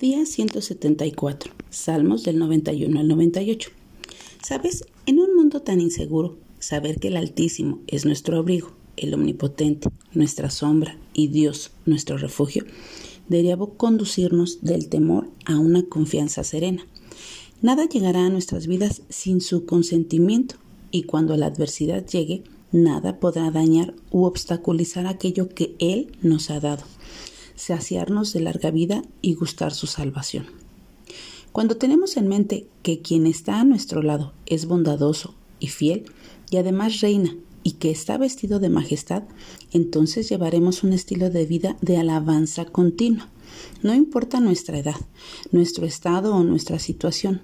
Día 174. Salmos del 91 al 98. ¿Sabes? En un mundo tan inseguro, saber que el Altísimo es nuestro abrigo, el Omnipotente, nuestra sombra y Dios, nuestro refugio, debería conducirnos del temor a una confianza serena. Nada llegará a nuestras vidas sin su consentimiento y cuando la adversidad llegue, nada podrá dañar u obstaculizar aquello que Él nos ha dado saciarnos de larga vida y gustar su salvación. Cuando tenemos en mente que quien está a nuestro lado es bondadoso y fiel y además reina y que está vestido de majestad, entonces llevaremos un estilo de vida de alabanza continua. No importa nuestra edad, nuestro estado o nuestra situación,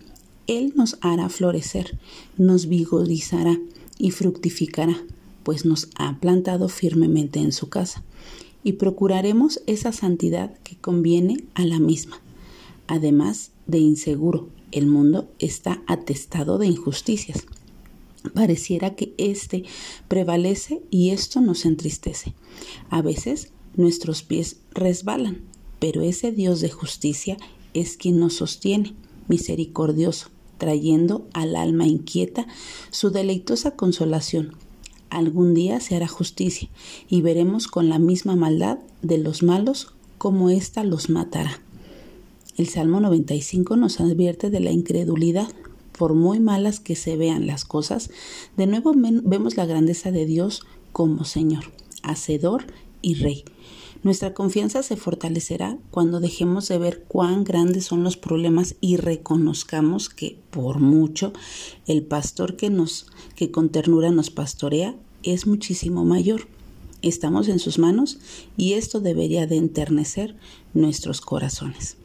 Él nos hará florecer, nos vigorizará y fructificará, pues nos ha plantado firmemente en su casa y procuraremos esa santidad que conviene a la misma. Además de inseguro, el mundo está atestado de injusticias. Pareciera que éste prevalece y esto nos entristece. A veces nuestros pies resbalan, pero ese Dios de justicia es quien nos sostiene, misericordioso, trayendo al alma inquieta su deleitosa consolación algún día se hará justicia y veremos con la misma maldad de los malos como ésta los matará. El Salmo 95 nos advierte de la incredulidad. Por muy malas que se vean las cosas, de nuevo vemos la grandeza de Dios como Señor, Hacedor y Rey. Nuestra confianza se fortalecerá cuando dejemos de ver cuán grandes son los problemas y reconozcamos que, por mucho, el pastor que nos, que con ternura nos pastorea, es muchísimo mayor. Estamos en sus manos y esto debería de enternecer nuestros corazones.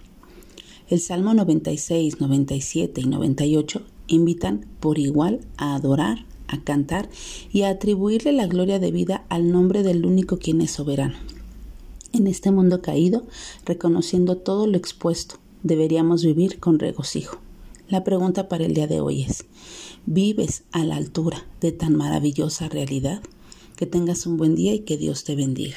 El Salmo 96, 97 y 98 invitan por igual a adorar, a cantar y a atribuirle la gloria de vida al nombre del único quien es soberano. En este mundo caído, reconociendo todo lo expuesto, deberíamos vivir con regocijo. La pregunta para el día de hoy es, ¿vives a la altura de tan maravillosa realidad? Que tengas un buen día y que Dios te bendiga.